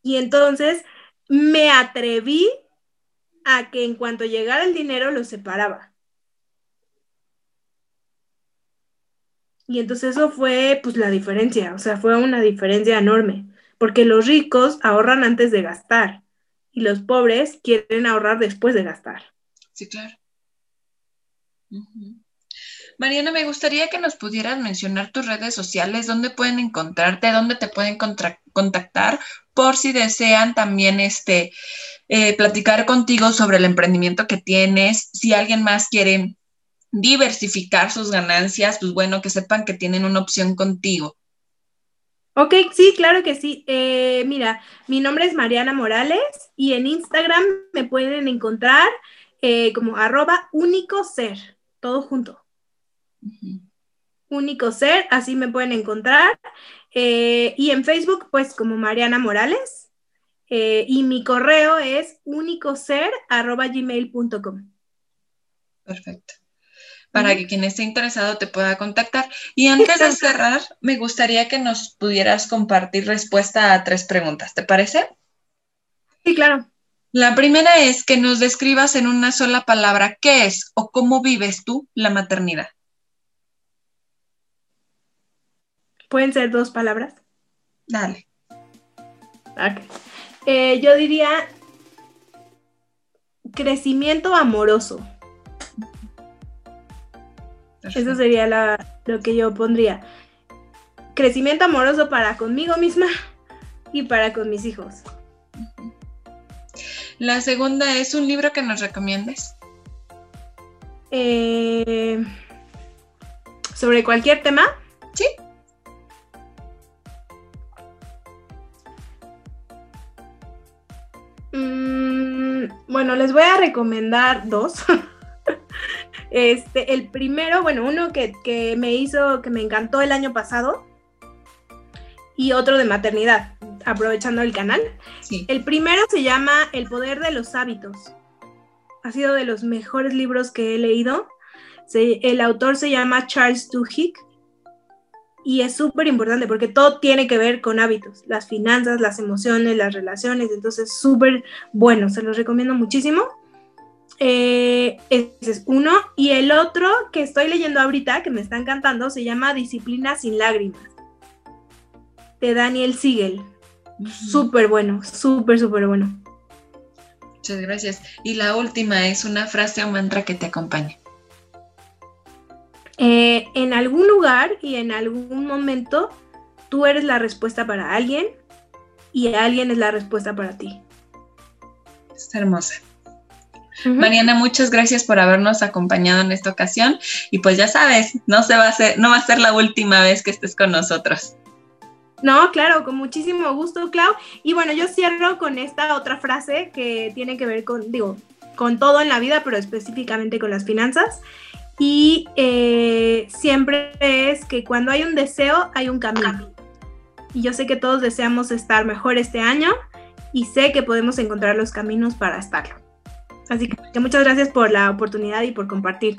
Y entonces me atreví a que en cuanto llegara el dinero lo separaba. Y entonces eso fue pues la diferencia, o sea, fue una diferencia enorme, porque los ricos ahorran antes de gastar y los pobres quieren ahorrar después de gastar. Sí, claro. Mariana, me gustaría que nos pudieras mencionar tus redes sociales, dónde pueden encontrarte, dónde te pueden contactar, por si desean también este, eh, platicar contigo sobre el emprendimiento que tienes, si alguien más quiere diversificar sus ganancias, pues bueno, que sepan que tienen una opción contigo. Ok, sí, claro que sí. Eh, mira, mi nombre es Mariana Morales y en Instagram me pueden encontrar eh, como arroba único ser, todo junto. Único ser, así me pueden encontrar. Eh, y en Facebook, pues como Mariana Morales. y mi correo es gmail.com Perfecto para que quien esté interesado te pueda contactar. Y antes de cerrar, me gustaría que nos pudieras compartir respuesta a tres preguntas, ¿te parece? Sí, claro. La primera es que nos describas en una sola palabra qué es o cómo vives tú la maternidad. ¿Pueden ser dos palabras? Dale. Eh, yo diría crecimiento amoroso. Eso sería lo que yo pondría. Crecimiento amoroso para conmigo misma y para con mis hijos. La segunda es un libro que nos recomiendes. Eh, ¿Sobre cualquier tema? Sí. Bueno, les voy a recomendar dos. Este, el primero, bueno, uno que, me hizo, que me encantó el año pasado, y otro de maternidad, aprovechando el canal. El primero se llama El poder de los hábitos. Ha sido de los mejores libros que he leído. el autor se llama Charles Duhigg y es súper importante porque todo tiene que ver con hábitos, las finanzas, las emociones, las relaciones, entonces súper bueno, se los recomiendo muchísimo. Eh, ese es uno. Y el otro que estoy leyendo ahorita, que me está encantando, se llama Disciplina sin lágrimas, de Daniel Siegel. Súper bueno, súper, súper bueno. Muchas gracias. Y la última es una frase o mantra que te acompañe. Eh, en algún lugar y en algún momento, tú eres la respuesta para alguien y alguien es la respuesta para ti. Es hermosa. Mariana, muchas gracias por habernos acompañado en esta ocasión y pues ya sabes, no se va a hacer, no va a ser la última vez que estés con nosotros. No, claro, con muchísimo gusto, Clau. Y bueno, yo cierro con esta otra frase que tiene que ver con, digo, con todo en la vida, pero específicamente con las finanzas. Y eh, siempre es que cuando hay un deseo, hay un camino. Y yo sé que todos deseamos estar mejor este año y sé que podemos encontrar los caminos para estarlo. Así que muchas gracias por la oportunidad y por compartir.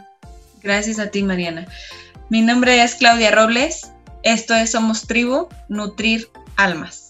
Gracias a ti, Mariana. Mi nombre es Claudia Robles. Esto es Somos Tribu, Nutrir Almas.